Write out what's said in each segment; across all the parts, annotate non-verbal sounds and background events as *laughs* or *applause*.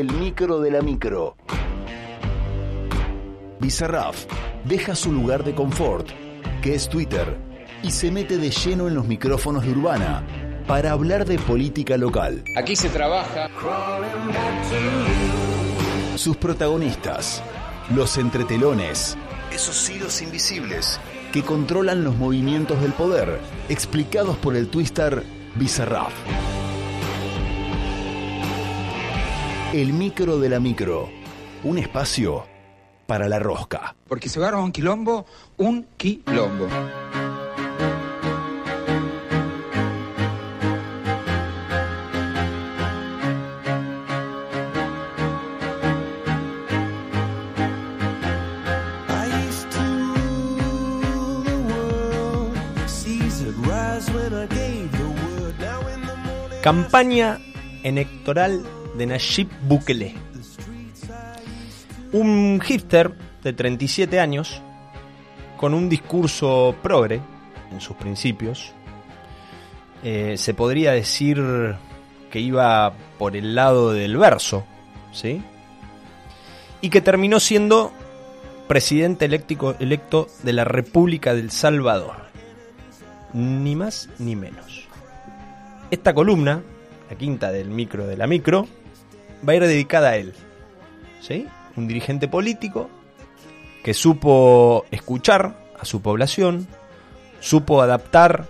el micro de la micro. Bizarraf deja su lugar de confort, que es Twitter, y se mete de lleno en los micrófonos de Urbana para hablar de política local. Aquí se trabaja. Sus protagonistas, los entretelones, esos hilos invisibles que controlan los movimientos del poder, explicados por el twister Bizarraf. El micro de la micro, un espacio para la rosca. Porque se agarra un quilombo, un quilombo. Campaña electoral de Nayib Bukele. Un hipster de 37 años, con un discurso progre en sus principios, eh, se podría decir que iba por el lado del verso, ¿sí? Y que terminó siendo presidente electo, electo de la República del Salvador. Ni más ni menos. Esta columna, la quinta del micro de la micro, va a ir dedicada a él. ¿Sí? Un dirigente político que supo escuchar a su población, supo adaptar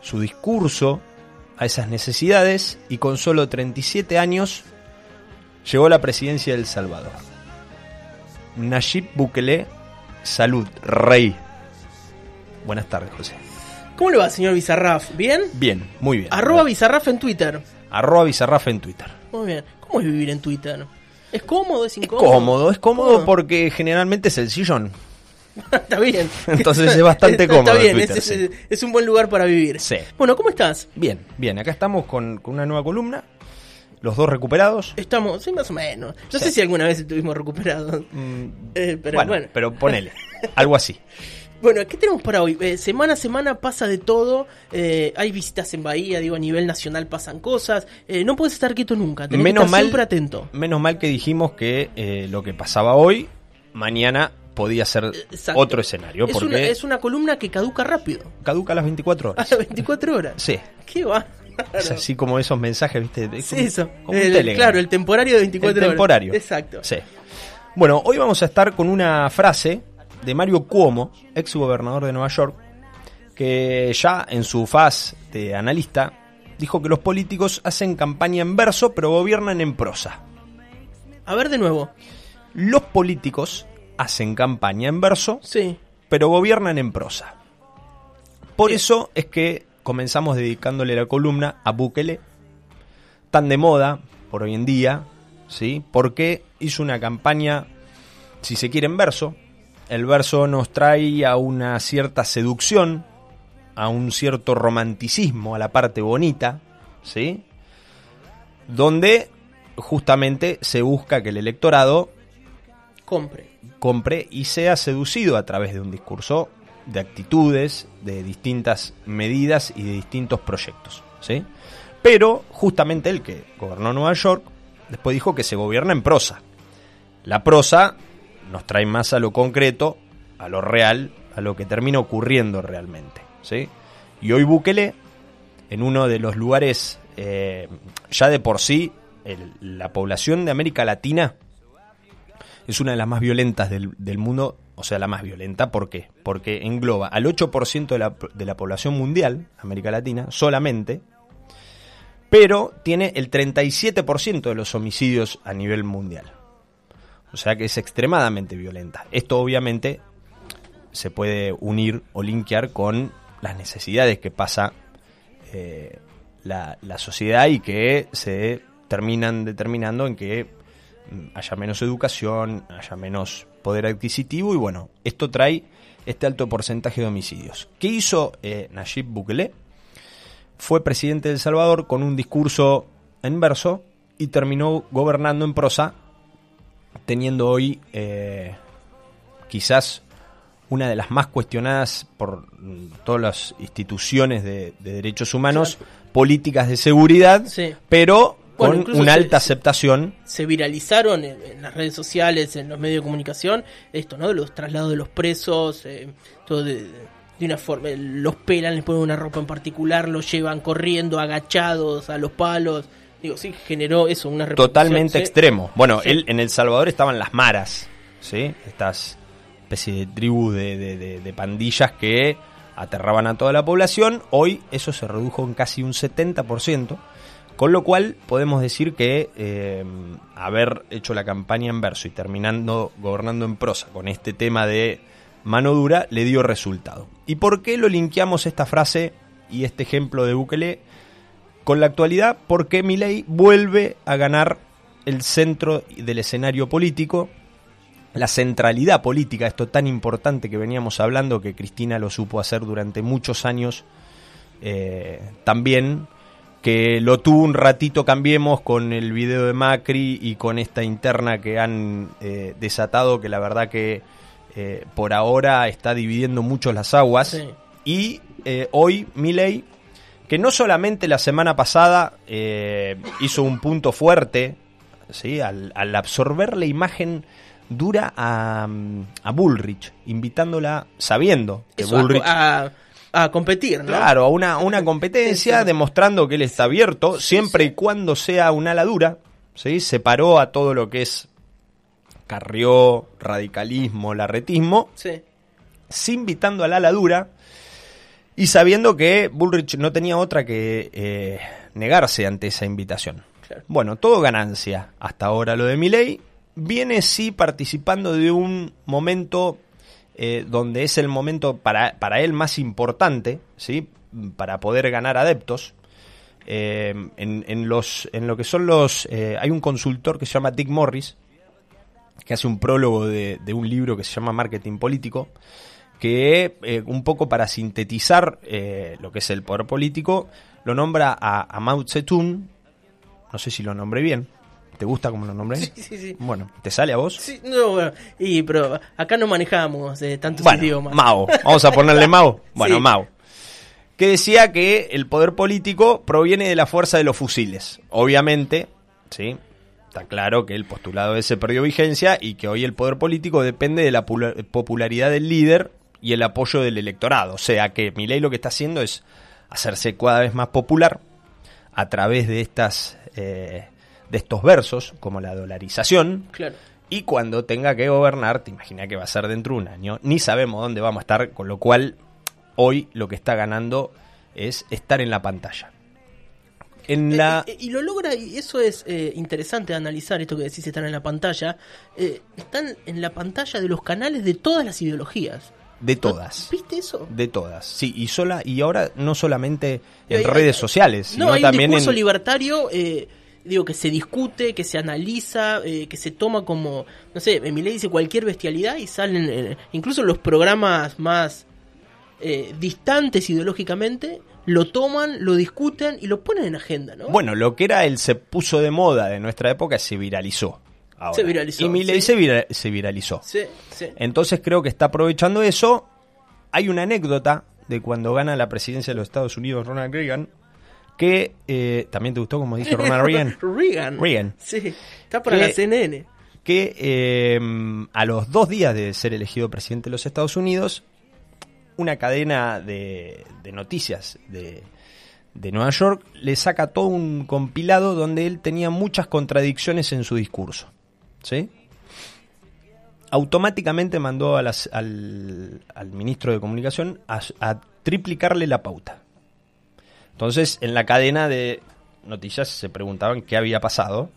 su discurso a esas necesidades y con solo 37 años llegó a la presidencia del Salvador. Nayib Bukele, salud, rey. Buenas tardes, José. ¿Cómo le va, señor Bizarraf? ¿Bien? Bien, muy bien. Arroba Bizarraf en Twitter. Arroba Bizarraf en Twitter. Muy bien. ¿Cómo es vivir en Twitter? ¿Es cómodo? ¿Es Es incómodo? cómodo, es cómodo porque generalmente es el sillón. *laughs* Está bien. Entonces es bastante *laughs* Está cómodo bien, Twitter, es, sí. es- es un buen lugar para vivir. Sí. Bueno, ¿cómo estás? Bien, bien, acá estamos con, con una nueva columna. Los dos recuperados. Estamos, sí, más o menos. No Sí. sé si alguna vez estuvimos recuperados. Mm, Eh, pero bueno, bueno. pero ponele. Algo así. *laughs* Bueno, ¿qué tenemos para hoy? Eh, semana a semana pasa de todo. eh, hay visitas en Bahía, digo, a nivel nacional pasan cosas. eh, no puedes estar quieto nunca. Tenés Menos que estar mal, siempre atento. menos mal que dijimos que eh, lo que pasaba hoy, mañana podía ser Exacto. otro escenario. Es Porque una, es una columna que caduca rápido. caduca a las 24 A horas. las 24 horas. Sí. ¿Qué va? Es así como esos mensajes, ¿viste? Es Sí, como- eso. como un El- Telegram. claro, el temporario de 24 El horas. temporario. Exacto. Sí. Bueno, hoy vamos a estar con una frase de Mario Cuomo, ex gobernador de Nueva York, que ya en su faz de analista dijo que los políticos hacen campaña en verso pero gobiernan en prosa. A ver de nuevo. Los políticos hacen campaña en verso Sí. pero gobiernan en prosa. Por eso es que comenzamos dedicándole la columna a Bukele, tan de moda por hoy en día, ¿sí? Porque hizo una campaña, si se quiere, en verso. El verso nos trae a una cierta seducción, a un cierto romanticismo, a la parte bonita, ¿sí? Donde justamente se busca que el electorado Compre. compre y sea seducido a través de un discurso de actitudes, de distintas medidas y de distintos proyectos. ¿sí? Pero justamente el que gobernó Nueva York después dijo que se gobierna en prosa. La prosa nos trae más a lo concreto, a lo real, a lo que termina ocurriendo realmente. ¿sí? Y hoy Bukele, en uno de los lugares, eh, ya de por sí, la población de América Latina es una de las más violentas del, del mundo, o sea, la más violenta, ¿por qué? Porque engloba al 8% de la, de la población mundial, América Latina, solamente, pero tiene el 37% de los homicidios a nivel mundial. O sea que es extremadamente violenta. Esto obviamente se puede unir o linkear con las necesidades que pasa eh, la, la sociedad y que se terminan determinando en que mm, haya menos educación, haya menos poder adquisitivo y bueno, esto trae este alto porcentaje de homicidios. ¿Qué hizo eh, Nayib Bukele? Fue presidente de El Salvador con un discurso en verso y terminó gobernando en prosa, teniendo hoy eh, quizás una de las más cuestionadas por mm, todas las instituciones de, de derechos humanos, políticas de seguridad, Sí. pero Bueno, con una alta se- aceptación. se viralizaron en, en las redes sociales, en los medios de comunicación, esto, ¿no? De los traslados de los presos, eh, todo de, de una forma, eh, los pelan, les ponen una ropa en particular, los llevan corriendo, agachados a los palos. Digo, sí, generó eso, una totalmente sí. extremo. Bueno, Sí. él, en El Salvador estaban las maras, ¿sí? Estas especie de tribus de, de- de- de pandillas que aterraban a toda la población. Hoy eso se redujo en casi un 70%, con lo cual podemos decir que eh, haber hecho la campaña en verso y terminando gobernando en prosa con este tema de mano dura le dio resultado. ¿Y por qué lo linkeamos esta frase y este ejemplo de Bukele? Con la actualidad porque Milei vuelve a ganar el centro del escenario político, la centralidad política, esto tan importante que veníamos hablando, que Cristina lo supo hacer durante muchos años, eh, también, que lo tuvo un ratito, cambiemos, con el video de Macri y con esta interna que han eh, desatado, que la verdad que eh, por ahora está dividiendo mucho las aguas. Sí. Y hoy Milei que no solamente la semana pasada eh, hizo un punto fuerte, ¿sí? al, al absorber la imagen dura a, a Bullrich, invitándola sabiendo que Eso, a- Bullrich... a, a competir, ¿no? Claro, a una, a una competencia demostrando que él está abierto siempre y cuando sea una ala dura. ¿sí? Separó a todo lo que es carrió, radicalismo, larretismo, Sí. invitando al ala dura y sabiendo que Bullrich no tenía otra que eh, negarse ante esa invitación. Claro. Bueno, todo ganancia hasta ahora lo de Milei. Viene sí participando de un momento eh, donde es el momento para, para él más importante, ¿sí? para poder ganar adeptos. Eh, en, en los, en lo que son los... eh, hay un consultor que se llama Dick Morris, que hace un prólogo de, de un libro que se llama Marketing Político, que eh, un poco para sintetizar eh, lo que es el poder político, lo nombra a, a Mao Zedong, no sé si lo nombré bien, ¿te gusta como lo nombré? Sí, sí, sí. Bueno, ¿te sale a vos? Sí, no, bueno, y, pero acá no manejamos eh, tantos Bueno, idiomas. Mao, vamos a ponerle Mao. *laughs* Bueno, Sí. Mao. Que decía que el poder político proviene de la fuerza de los fusiles. Obviamente, ¿sí? Está claro que el postulado ese perdió vigencia y que hoy el poder político depende de la pula- popularidad del líder y el apoyo del electorado. O sea que Milei lo que está haciendo es hacerse cada vez más popular a través de estas eh, de estos versos, como la dolarización, Claro. y cuando tenga que gobernar, te imaginas que va a ser dentro de un año, ni sabemos dónde vamos a estar, con lo cual hoy lo que está ganando es estar en la pantalla. En la... Eh, eh, y lo logra, y eso es eh, interesante de analizar, esto que decís estar en la pantalla. eh, están en la pantalla de los canales de todas las ideologías. De todas. ¿Viste eso? De todas. Sí, y sola y ahora no solamente en Hay- redes sociales, sino no, hay también un discurso en libertario, eh, digo, que se discute, que se analiza, eh, que se toma como, no sé, Emilé dice cualquier bestialidad y salen, eh, incluso los programas más eh, distantes ideológicamente, lo toman, lo discuten y lo ponen en agenda, ¿no? Bueno, lo que era el se puso de moda de nuestra época se viralizó. Ahora. Se viralizó, Y Milei sí. se, vira- se viralizó. Sí, sí. Entonces creo que está aprovechando eso. Hay una anécdota de cuando gana la presidencia de los Estados Unidos Ronald Reagan, que eh, también te gustó como dije Ronald Reagan, *laughs* Reagan. Reagan. Sí, está para Que- la CNN. que eh, a los dos días de ser elegido presidente de los Estados Unidos, una cadena de, de noticias de, de Nueva York le saca todo un compilado donde él tenía muchas contradicciones en su discurso. ¿Sí? Automáticamente mandó a las- al, al ministro de Comunicación a, a triplicarle la pauta. Entonces, en la cadena de noticias se preguntaban qué había pasado.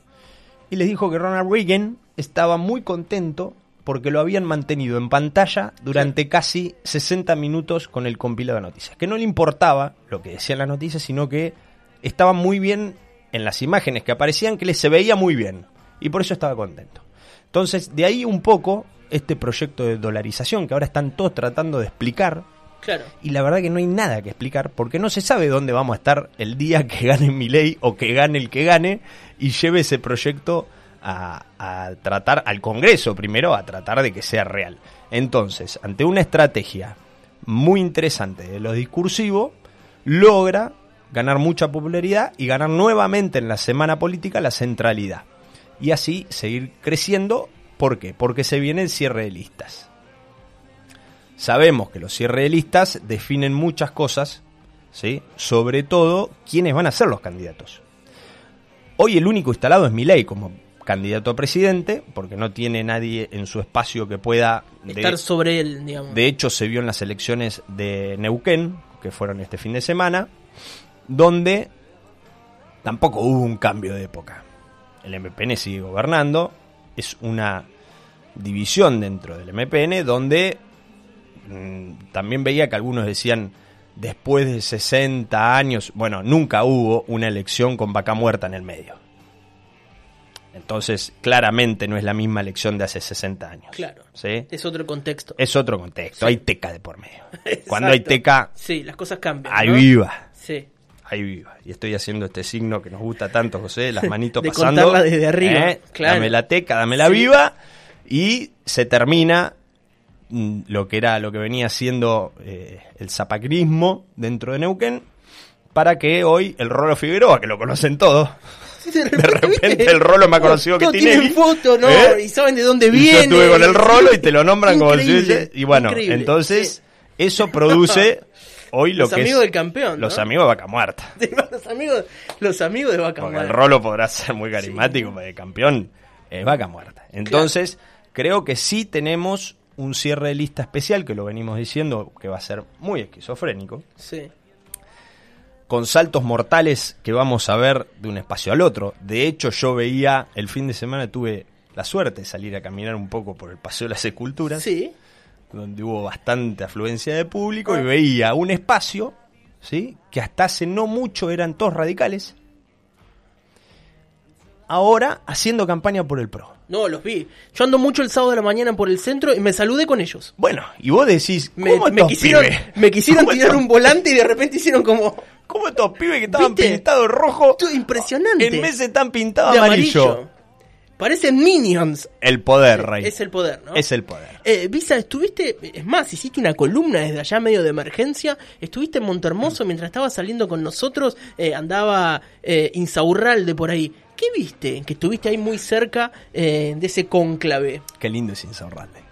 Y les dijo que Ronald Reagan estaba muy contento porque lo habían mantenido en pantalla durante casi 60 minutos con el compilado de noticias. Que no le importaba lo que decían las noticias, sino que estaba muy bien en las imágenes que aparecían, que le se veía muy bien. Y por eso estaba contento. Entonces, de ahí un poco este proyecto de dolarización que ahora están todos tratando de explicar. Claro. Y la verdad que no hay nada que explicar porque no se sabe dónde vamos a estar el día que gane mi ley o que gane el que gane y lleve ese proyecto a, a tratar al Congreso primero, a tratar de que sea real. Entonces, ante una estrategia muy interesante de lo discursivo, logra ganar mucha popularidad y ganar nuevamente en la semana política la centralidad. Y así seguir creciendo. ¿Por qué? Porque se viene el cierre de listas. Sabemos que los cierres de listas definen muchas cosas, ¿sí? sobre todo quiénes van a ser los candidatos. Hoy el único instalado es Milei como candidato a presidente, porque no tiene nadie en su espacio que pueda... de- Estar sobre él, digamos. de hecho, se vio en las elecciones de Neuquén, que fueron este fin de semana, donde tampoco hubo un cambio de época. El MPN sigue gobernando, es una división dentro del MPN donde mm, también veía que algunos decían después de 60 años, bueno, nunca hubo una elección con vaca muerta en el medio. Entonces, claramente no es la misma elección de hace 60 años. Claro. ¿sí? Es otro contexto. Es otro contexto, Sí. hay teca de por medio. *laughs* Cuando hay teca, Sí, las cosas cambian. ahí ¿no? viva, Sí. Ahí viva. Y estoy haciendo este signo que nos gusta tanto, José, las *laughs* manitos De pasando. contarla desde arriba, ¿eh? claro. Dame la teca, dame la Sí. viva. Y se termina mm, lo que era, lo que venía siendo eh, el zapacrismo dentro de Neuquén, para que hoy el Rolo Figueroa, que lo conocen todos, *laughs* De repente el Rolo más conocido que Tinelli. foto, ¿no? ¿eh? Y saben de dónde viene. Yo estuve con el rolo y te lo nombran como hubiese- Y bueno, increíble, entonces sí. eso produce *laughs* hoy lo Los que amigos es del campeón, ¿no? los amigos de Vaca Muerta. *laughs* los amigos, los amigos de Vaca Porque el Muerta. rolo podrá ser muy carismático, pero el campeón es Vaca Muerta. Entonces, creo que sí tenemos un cierre de lista especial, que lo venimos diciendo, que va a ser muy esquizofrénico, Sí. con saltos mortales que vamos a ver de un espacio al otro. De hecho, yo veía, el fin de semana tuve la suerte de salir a caminar un poco por el Paseo de las Esculturas. Sí. Donde hubo bastante afluencia de público y veía un espacio, ¿sí? Que hasta hace no mucho eran todos radicales. Ahora haciendo campaña por el PRO. No, los vi. Yo ando mucho el sábado de la mañana por el centro y me saludé con ellos. Bueno, y vos decís, Me, ¿cómo me estos quisieron, pibes? me quisieron ¿Cómo tirar estos- un volante y de repente hicieron como ¿Cómo estos pibes que estaban ¿Viste? pintados rojo? Esto es impresionante. En meses están pintados amarillo. amarillo. Parecen minions. El poder, rey. Es el poder, ¿no? Es el poder. Eh, Visa, estuviste, es más, hiciste una columna desde allá medio de emergencia, estuviste en Montermoso mientras estaba saliendo con nosotros, eh, andaba eh, Insaurralde por ahí. ¿Qué viste? Que estuviste ahí muy cerca eh, de ese cónclave. Qué lindo es Insaurralde.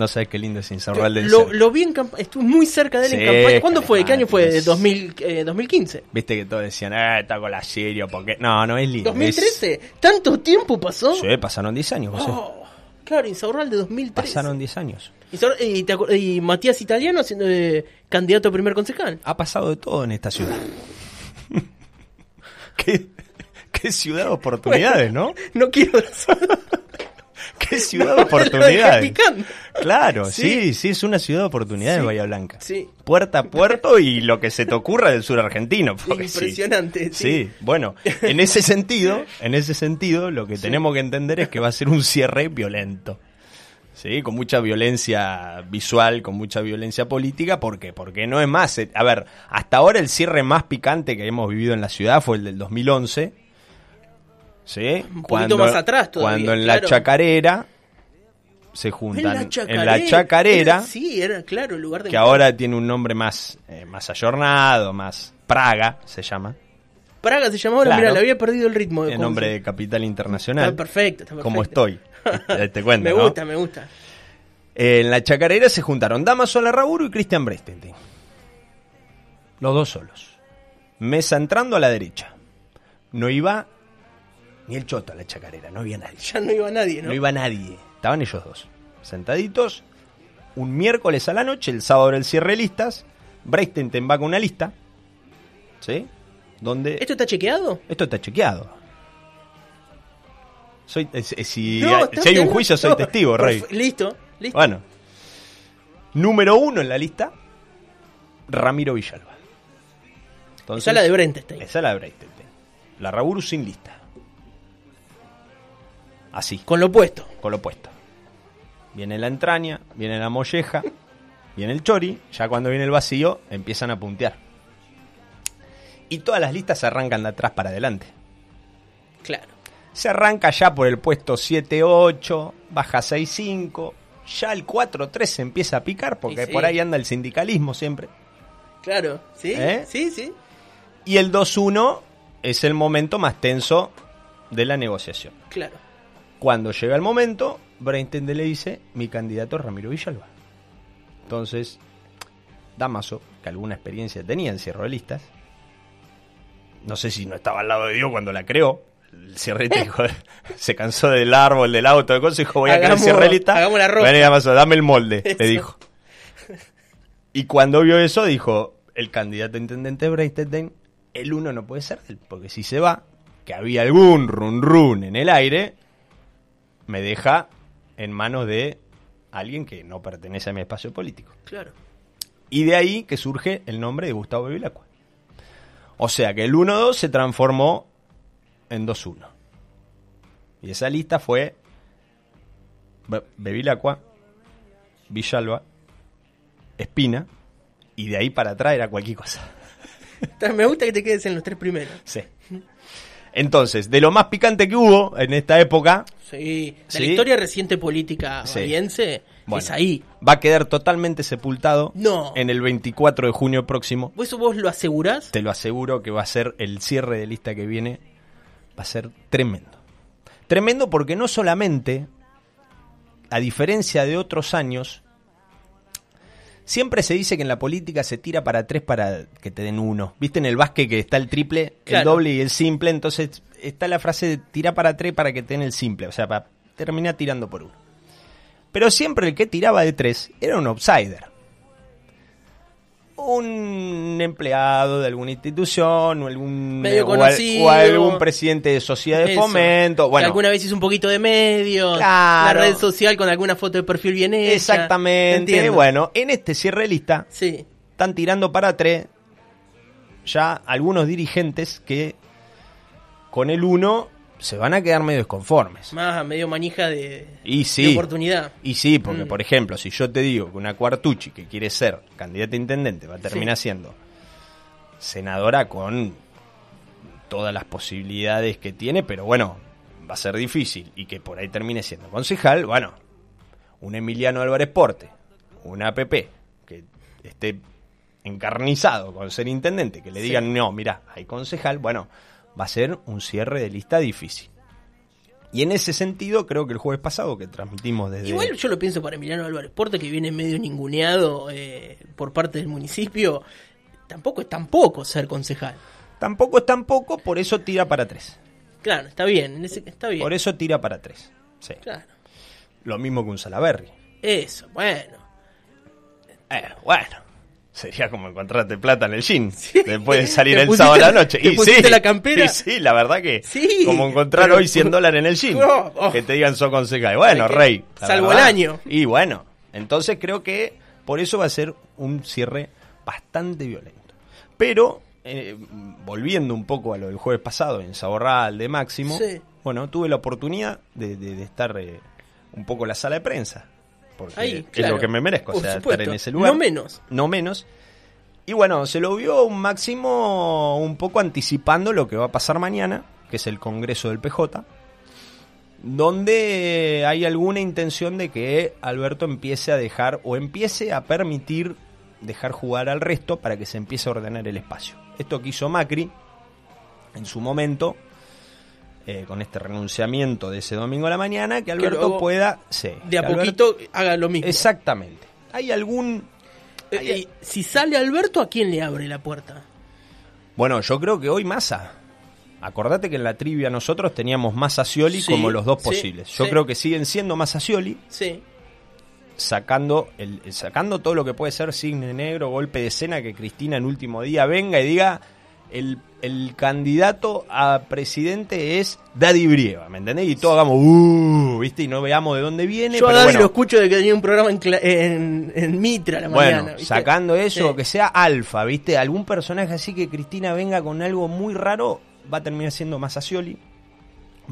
No sabes qué lindo es Insaurralde. Lo, lo vi en campaña, estuve muy cerca de él Sí, en campaña. ¿Cuándo fue? ¿Qué año fue? es- 2000, eh, 2015. Viste que todos decían, ah, está con la serio, porque... No, no es lindo. es- ¿2013? ¿Tanto tiempo pasó? Sí, pasaron 10 años. Oh, claro, Insaurralde 2013. Pasaron 10 años. Te y Matías Italiano siendo eh, candidato a primer concejal. Ha pasado de todo en esta ciudad. *laughs* ¿Qué, qué ciudad de oportunidades, ¿no? No quiero *laughs* *laughs* Qué ciudad de oportunidades. Claro, Sí. sí, sí, es una ciudad de oportunidades Sí. Bahía Blanca. Sí. Puerta a puerto y lo que se te ocurra del sur argentino. *laughs* Impresionante. Sí. Sí, bueno, en ese sentido, en ese sentido, lo que tenemos que entender es que va a ser un cierre violento. Sí, con mucha violencia visual, con mucha violencia política, ¿por qué? Porque no es más, eh, a ver, hasta ahora el cierre más picante que hemos vivido en la ciudad fue el del 2011. ¿Sí? Un poquito más atrás todavía, Cuando en claro. la chacarera se En juntan la chacarera. en la chacarera Era- sí, era claro el lugar de que ahora tiene un nombre más, eh, más ayornado, más Praga se llama, Praga se llamaba, Claro. mira, le había perdido el ritmo. de en cómo nombre se- de capital internacional. Está perfecto, está perfecto. ¿Cómo estoy? Te, cuento, *laughs* Me ¿no? gusta, me gusta. En la chacarera se juntaron Damaso Larraburu y Cristian Brestentin. Los dos solos. Mesa entrando a la derecha. No iba ni el choto a la chacarera, no había nadie. Ya no iba nadie, ¿no? No iba nadie. Estaban ellos dos. Sentaditos. Un miércoles a la noche, el sábado era el cierre de listas. Brestentin va con una lista. ¿Sí? Donde... ¿Esto está chequeado? Esto está chequeado. Soy, eh, si, si No, hay- está si hay un juicio, soy testigo, Rey. Listo, listo. Bueno. Número uno en la lista, Ramiro Villalba. Entonces, Esa es la de Brentenstein. Esa es la de. La Raburu sin lista. Así, Con lo opuesto. con lo opuesto. Viene la entraña, viene la molleja, viene el chori. Ya cuando viene el vacío, empiezan a puntear. Y todas las listas se arrancan de atrás para adelante. Claro. Se arranca ya por el puesto 7-8, baja 6-5. Ya el 4-3 se empieza a picar porque sí. por ahí anda el sindicalismo siempre. Claro. ¿Sí? ¿Eh? Sí, sí. Y el 2-1 es el momento más tenso de la negociación. Claro. Cuando llega el momento, Braintende le dice, mi candidato es Ramiro Villalba. Entonces, Damaso, que alguna experiencia tenía en cierre de listas, no sé si no estaba al lado de Dios cuando la creó, el cierrete dijo, *laughs* *laughs* se cansó del árbol, del auto, de cosas, y dijo, voy a crear cierre de lista. hagamos la ropa. Vení, Damaso, dame el molde, Eso. le dijo. Y cuando vio eso, dijo, el candidato a intendente Breitenden, el uno no puede ser él, porque si se va, que había algún run run en el aire, me deja en manos de alguien que no pertenece a mi espacio político. Claro. Y de ahí que surge el nombre de Gustavo Bevilacqua. O sea que el 1-2 se transformó en 2-1. Y esa lista fue Be- Bevilacqua, Villalba, Espina, y de ahí para atrás era cualquier cosa. Me gusta que te quedes en los tres primeros. Sí. Entonces, de lo más picante que hubo en esta época, Sí. La Sí. historia reciente política Sí. bahiense Bueno. es ahí. va a quedar totalmente sepultado No. en el 24 de junio próximo. ¿Eso vos lo asegurás? Te lo aseguro que va a ser el cierre de lista que viene. Va a ser tremendo. Tremendo porque no solamente, a diferencia de otros años, siempre se dice que en la política se tira para tres para que te den uno. ¿Viste en el básquet que está el triple, el doble y el simple? Entonces está la frase de tira para tres para que te den el simple. O sea, para terminar tirando por uno. Pero siempre el que tiraba de tres era un outsider un empleado de alguna institución o algún Medio o al- conocido. o algún presidente de sociedad de Eso. fomento Que bueno alguna vez hizo un poquito de medios. Claro. La red social con alguna foto de perfil bien hecha. exactamente Entiendo. bueno en este cierre de lista Sí. están tirando para tres ya algunos dirigentes que con el uno se van a quedar medio desconformes Más medio manija de, y de sí oportunidad. y sí porque Mm. por ejemplo si yo te digo que una Cuartucci que quiere ser candidata a intendente va a terminar siendo senadora con todas las posibilidades que tiene, pero bueno, va a ser difícil. Y que por ahí termine siendo concejal, bueno, un Emiliano Álvarez Porte, una APP, que esté encarnizado con ser intendente, que le Sí. digan, no, mira, hay concejal, bueno, va a ser un cierre de lista difícil. Y en ese sentido, creo que el jueves pasado que transmitimos desde... Igual yo lo pienso para Emiliano Álvarez Porte, que viene medio ninguneado eh, por parte del municipio. Tampoco es tampoco ser concejal. Tampoco es tampoco, por eso tira para tres. Claro, está bien, está bien. Por eso tira para tres. Sí. Claro. Lo mismo que un Salaberry. Eso, bueno. Eh, bueno. Sería como encontrarte plata en el jean. *laughs* Después de salir ¿Te el sábado a la noche. te Y pusiste sí, la campera? y sí, la verdad que. Sí, Como encontrar pero- hoy 100 *laughs* dólares en el jean. Oh, oh. Que te digan sos concejal. Bueno, que- rey. salvo verdad. el año. Y bueno. Entonces creo que por eso va a ser un cierre bastante violento. Pero. eh, volviendo un poco a lo del jueves pasado en Saborral de Máximo, Sí. bueno, tuve la oportunidad de, de- de estar eh, un poco en la sala de prensa. Porque Ahí, es lo que me merezco, o sea, supuesto. estar en ese lugar. No menos. No menos. Y bueno, se lo vio un máximo un poco anticipando lo que va a pasar mañana, que es el Congreso del PJ, donde hay alguna intención de que Alberto empiece a dejar o empiece a permitir dejar jugar al resto para que se empiece a ordenar el espacio. Esto que hizo Macri en su momento, eh, con este renunciamiento de ese domingo a la mañana, que Alberto luego, pueda... sí, De a poquito haga lo mismo. Exactamente. ¿Hay algún Eh, eh, si sale Alberto, ¿a quién le abre la puerta? Bueno, yo creo que hoy Massa. Acordate que en la trivia nosotros teníamos Massa Scioli Sí, como los dos sí, posibles. Yo sí. creo que siguen siendo Massa Scioli, Sí. sacando, el, sacando todo lo que puede ser signe negro, golpe de escena, que Cristina en último día venga y diga el, el candidato a presidente es Daddy Brieva, ¿me entendés? Y todos hagamos, uh, ¿viste? Y no veamos de dónde viene. Yo a pero Daddy bueno. lo escucho de que tenía un programa en, en, en Mitra a la Bueno, mañana. ¿viste? sacando eso, Sí. que sea alfa, ¿viste? Algún personaje así que Cristina venga con algo muy raro, va a terminar siendo Masacioli,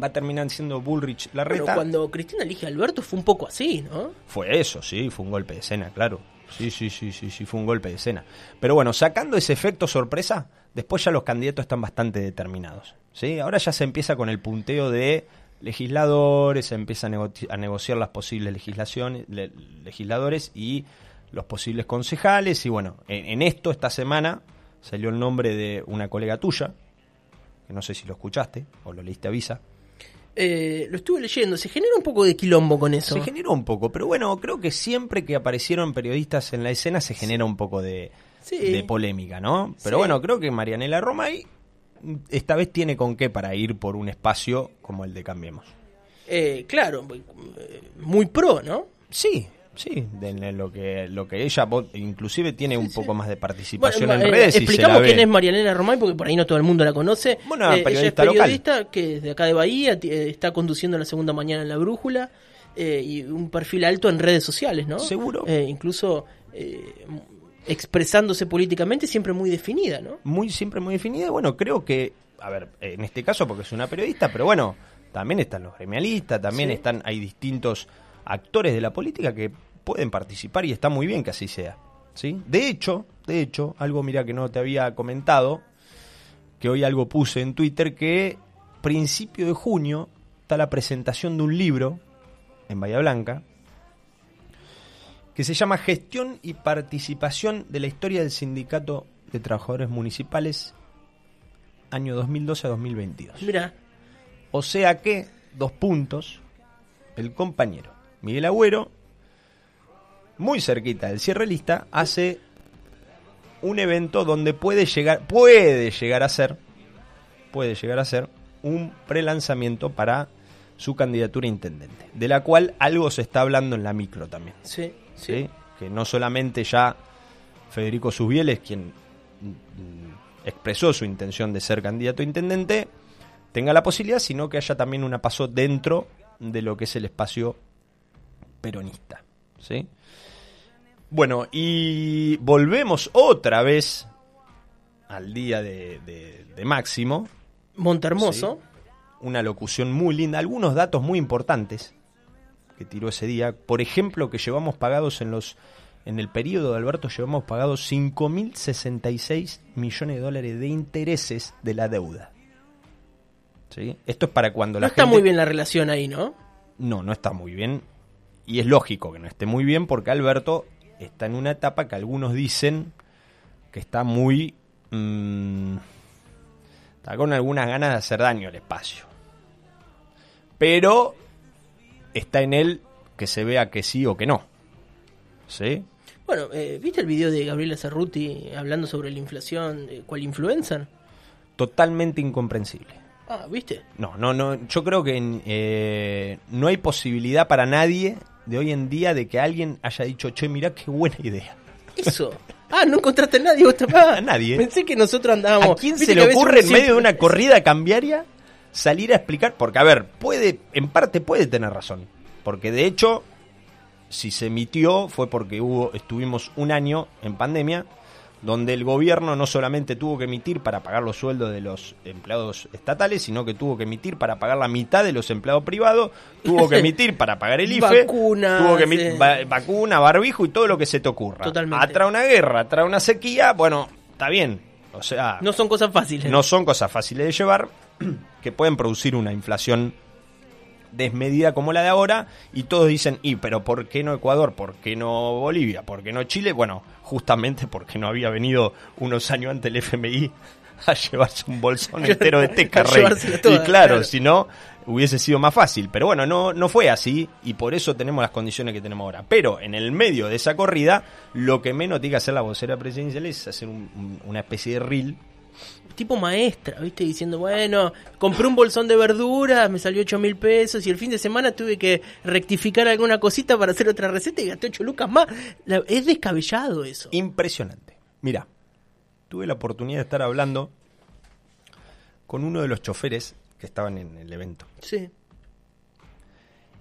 va a terminar siendo Bullrich la reta. cuando Cristina elige a Alberto fue un poco así, ¿no? Fue eso, sí, fue un golpe de escena, claro. Sí, sí, sí, sí, sí, fue un golpe de escena. Pero bueno, sacando ese efecto sorpresa, después ya los candidatos están bastante determinados. ¿sí? Ahora ya se empieza con el punteo de legisladores, se empieza a, nego- a negociar las posibles legislaciones, le- legisladores y los posibles concejales. Y bueno, en, en esto, esta semana, salió el nombre de una colega tuya, que no sé si lo escuchaste o lo leíste a visa. Eh, lo estuve leyendo, se genera un poco de quilombo con eso. Se generó un poco, pero bueno, creo que siempre que aparecieron periodistas en la escena se genera un poco de, Sí. de polémica, ¿no? Pero Sí. bueno, creo que Marianela Romay esta vez tiene con qué para ir por un espacio como el de Cambiemos. Eh, claro, eh, muy pro, ¿no? Sí, sí, de lo que lo que ella inclusive tiene un poco más de participación Bueno, en eh, redes y se la explicamos ve. quién es Marianela Romay porque por ahí no todo el mundo la conoce. Bueno, Eh, ella es periodista local. periodista que es de acá de Bahía, eh, está conduciendo la segunda mañana en La Brújula eh, y un perfil alto en redes sociales, ¿no? Seguro. Eh, incluso expresándose políticamente siempre muy definida, ¿no? muy siempre muy definida. Bueno, creo que, a ver, en este caso porque es una periodista, pero bueno, también están los gremialistas, también Sí. están, hay distintos actores de la política que pueden participar y está muy bien que así sea. ¿sí? De hecho, de hecho, algo mira que no te había comentado, que hoy algo puse en Twitter, que principio de junio está la presentación de un libro en Bahía Blanca, que se llama Gestión y Participación de la Historia del Sindicato de Trabajadores Municipales, año 2012 a 2022. Mira, O sea que, dos puntos, el compañero Miguel Agüero, muy cerquita del cierre lista, hace un evento donde puede llegar, puede llegar a ser, puede llegar a ser un prelanzamiento para su candidatura a intendente, de la cual algo se está hablando en la micro también. sí, sí. ¿sí? que no solamente ya Federico Susbieles, quien mm, expresó su intención de ser candidato a intendente, tenga la posibilidad, sino que haya también una paso dentro de lo que es el espacio peronista. ¿Sí? Bueno, y volvemos otra vez al día de, de- de Máximo, Montermoso. una locución muy linda, algunos datos muy importantes que tiró ese día. Por ejemplo, que llevamos pagados en los en el periodo de Alberto llevamos pagados 5.066 millones de dólares de intereses de la deuda. ¿Sí? Esto es para cuando No la está gente... muy bien la relación ahí, ¿no? No, no está muy bien. Y es lógico que no esté muy bien porque Alberto está en una etapa que algunos dicen que está muy... mm, está con algunas ganas de hacer daño al espacio. Pero está en él que se vea que sí o que no. ¿Sí? Bueno, eh, ¿viste el video de Gabriela Cerruti hablando sobre la inflación, eh, cual influencer? Totalmente incomprensible. Ah, ¿viste? No, no, no. Yo creo que eh, no hay posibilidad para nadie de hoy en día de que alguien haya dicho, che, mirá qué buena idea. Eso. Ah, no encontraste a nadie vos. A nadie. Pensé que nosotros andábamos. ¿A quién se le ocurre en medio de una corrida cambiaria salir a explicar? Porque, a ver, puede, en parte puede tener razón. Porque de hecho, si se emitió fue porque hubo, estuvimos un año en pandemia, donde el gobierno no solamente tuvo que emitir para pagar los sueldos de los empleados estatales, sino que tuvo que emitir para pagar la mitad de los empleados privados, tuvo que *laughs* emitir para pagar el IFE, Vacunas, tuvo que emitir eh. va- vacuna, barbijo y todo lo que se te ocurra. Totalmente. Atrae una guerra, atrae una sequía, bueno, está bien. O sea, No son cosas fáciles. no son cosas fáciles de llevar, *clears throat* que pueden producir una inflación desmedida como la de ahora, y todos dicen, y pero ¿por qué no Ecuador? ¿Por qué no Bolivia? ¿Por qué no Chile? Bueno, justamente porque no había venido unos años antes el FMI a llevarse un bolsón *laughs* entero de teca, rey. Y claro, claro. si no, hubiese sido más fácil. Pero bueno, no, no fue así, y por eso tenemos las condiciones que tenemos ahora. Pero en el medio de esa corrida, lo que menos tiene que hacer la vocera presidencial es hacer un- un- una especie de reel Tipo maestra, ¿viste? Diciendo, bueno, compré un bolsón de verduras, me salió 8 mil pesos y el fin de semana tuve que rectificar alguna cosita para hacer otra receta y gasté 8 lucas más. La- es descabellado eso. Impresionante. Mira, tuve la oportunidad de estar hablando con uno de los choferes que estaban en el evento. Sí.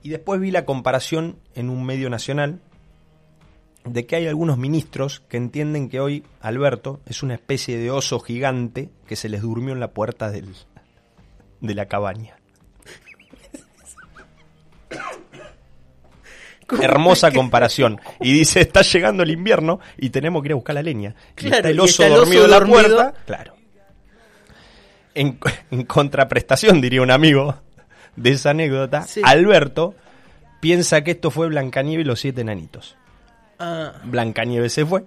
Y después vi la comparación en un medio nacional de que hay algunos ministros que entienden que hoy Alberto es una especie de oso gigante que se les durmió en la puerta del, de la cabaña. Hermosa comparación. Y dice, está llegando el invierno y tenemos que ir a buscar la leña. y Claro, está el y oso está el oso dormido en la puerta. Claro. En, en contraprestación, diría un amigo de esa anécdota, Sí. Alberto piensa que esto fue Blancanieves y los siete enanitos. Ah, Blancanieves se fue,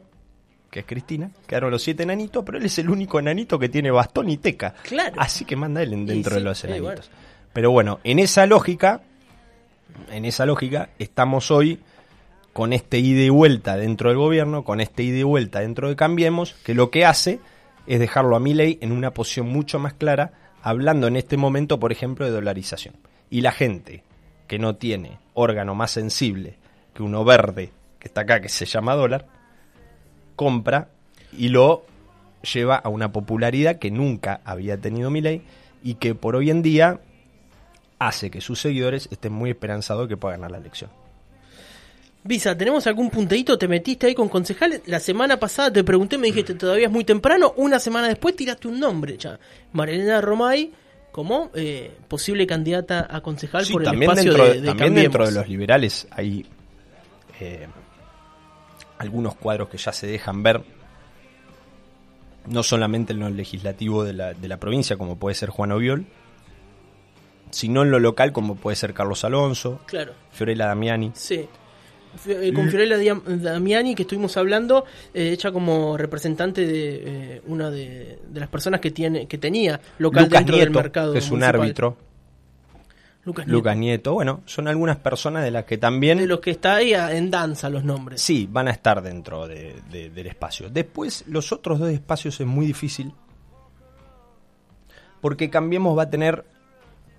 que es Cristina, quedaron los siete enanitos, pero él es el único enanito que tiene bastón y teca. Claro. Así que manda él en- dentro sí, de los enanitos. Pero bueno, en esa lógica, en esa lógica, estamos hoy con este ida y vuelta dentro del gobierno, con este ida y vuelta dentro de Cambiemos, que lo que hace es dejarlo a Milei en una posición mucho más clara, hablando en este momento, por ejemplo, de dolarización. Y la gente que no tiene órgano más sensible que uno verde, que está acá, que se llama dólar, compra y lo lleva a una popularidad que nunca había tenido Milei y que por hoy en día hace que sus seguidores estén muy esperanzados de que pueda ganar la elección. Visa, ¿tenemos algún punteíto? ¿Te metiste ahí con concejales? La semana pasada te pregunté, me dijiste, todavía es muy temprano. Una semana después tiraste un nombre ya. Marilena Romay como eh, posible candidata a concejal Sí, por el también espacio dentro, de, de también dentro de los liberales hay eh, algunos cuadros que ya se dejan ver, no solamente en lo legislativo de la, de la provincia, como puede ser Juan Oviol, sino en lo local, como puede ser Carlos Alonso, Claro, Fiorella Damiani. sí. Eh, Con Fiorella Damiani, que estuvimos hablando, eh, ella como representante de eh, una de, de las personas que tiene que tenía local Lucas dentro del Nieto, mercado que es un árbitro. Lucas Nieto. Lucas Nieto, bueno, son algunas personas de las que también... De los que está ahí en danza los nombres. Sí, van a estar dentro de- de- del espacio. Después, los otros dos espacios es muy difícil. Porque Cambiemos va a tener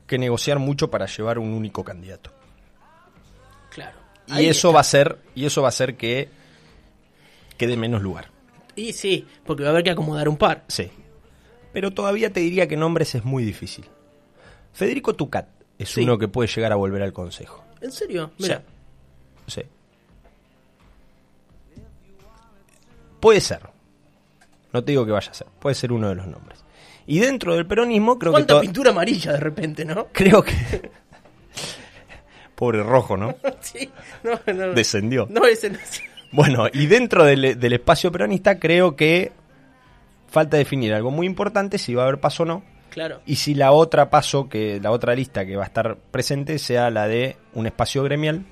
que negociar mucho para llevar un único candidato. Claro. Y eso está. va a ser, y eso va a hacer que quede menos lugar. Y sí, porque va a haber que acomodar un par. Sí. Pero todavía te diría que nombres es muy difícil. Federico Tucat es Sí. uno que puede llegar a volver al consejo. ¿En serio? Mira. Sí. Sí. Puede ser. No te digo que vaya a ser. Puede ser uno de los nombres. Y dentro del peronismo creo que ¿Cuánta pintura amarilla de repente, no? *laughs* creo que *laughs* pobre rojo, ¿no? *laughs* sí, no, no. Descendió. No, ese no es. Bueno, y dentro del, del espacio peronista creo que falta definir algo muy importante si va a haber paso o no. Claro. Y si la otra paso, que la otra lista que va a estar presente sea la de un espacio gremial.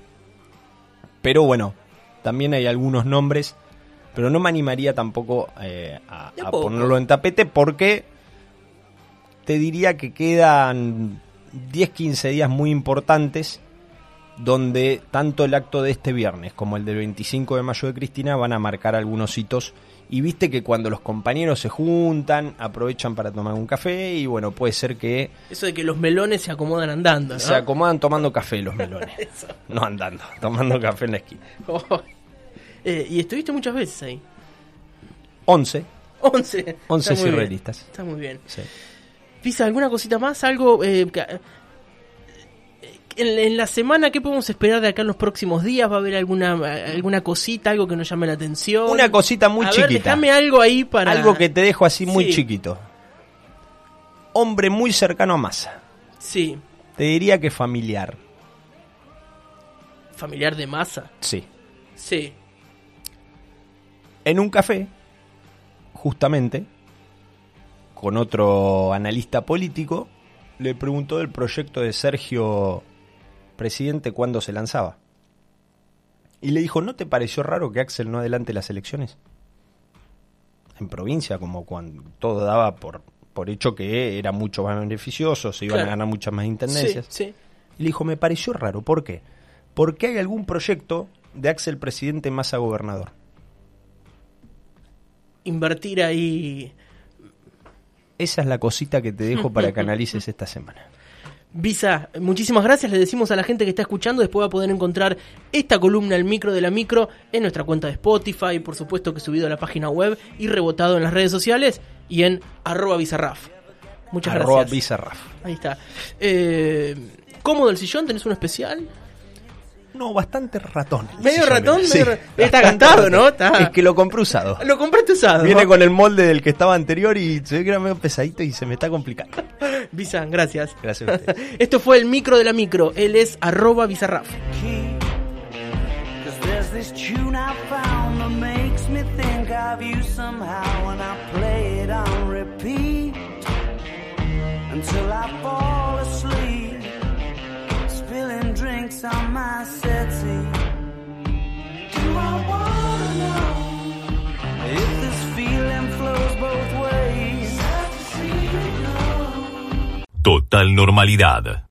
Pero bueno, también hay algunos nombres, pero no me animaría tampoco eh, a, a ponerlo en tapete porque te diría que quedan 10-15 días muy importantes donde tanto el acto de este viernes como el del 25 de mayo de Cristina van a marcar algunos hitos. Y viste que cuando los compañeros se juntan, aprovechan para tomar un café y bueno, puede ser que Eso de que los melones se acomodan andando, ¿no? se acomodan tomando café los melones. *laughs* No andando, tomando café en la esquina. Oh. Eh, y estuviste muchas veces ahí. 11, 11. 11 Está muy bien. surrealistas. Está muy bien. Sí. Pisa, ¿alguna cosita más? Algo. eh, que- eh, en, en la semana, ¿qué podemos esperar de acá en los próximos días? ¿Va a haber alguna alguna cosita, algo que nos llame la atención? Una cosita muy a chiquita. Ver, déjame algo ahí para. Algo que te dejo así muy Sí. chiquito. Hombre muy cercano a Massa. Sí. Te diría que familiar. Familiar de masa. Sí. Sí. En un café, justamente, con otro analista político, le preguntó del proyecto de Sergio Presidente cuándo se lanzaba. Y le dijo, ¿no te pareció raro que Axel no adelante las elecciones? En provincia, como cuando todo daba por, por hecho que era mucho más beneficioso, se iban Claro. a ganar muchas más intendencias. Sí, sí. Y le dijo, me pareció raro, ¿por qué? Porque hay algún proyecto de Axel Presidente más a gobernador. Invertir ahí. Esa es la cosita que te dejo para que *laughs* analices esta semana. Visa, muchísimas gracias. Le decimos a la gente que está escuchando. Después va a poder encontrar esta columna, el micro de la micro, en nuestra cuenta de Spotify. Por supuesto que subido a la página web y rebotado en las redes sociales y en arroba bizarraf. Muchas Arroba gracias. Bizarraf. Ahí está. Eh, ¿Cómodo el sillón? ¿Tenés un especial? No, bastante ratón. ¿Medio ratón? sí. Medio ra- Está ratón. ¿no? Está- Es que lo compré usado. Lo compraste usado. Viene ¿no? con el molde del que estaba anterior y se ve que era medio pesadito y se me está complicando. *laughs* Visa, gracias. Gracias a ustedes. *laughs* Esto fue el micro de la micro. Él es arroba bizarraf. Cause there's this tune I found that makes me think of you somehow, and I play it on repeat until I fall Total normalidad.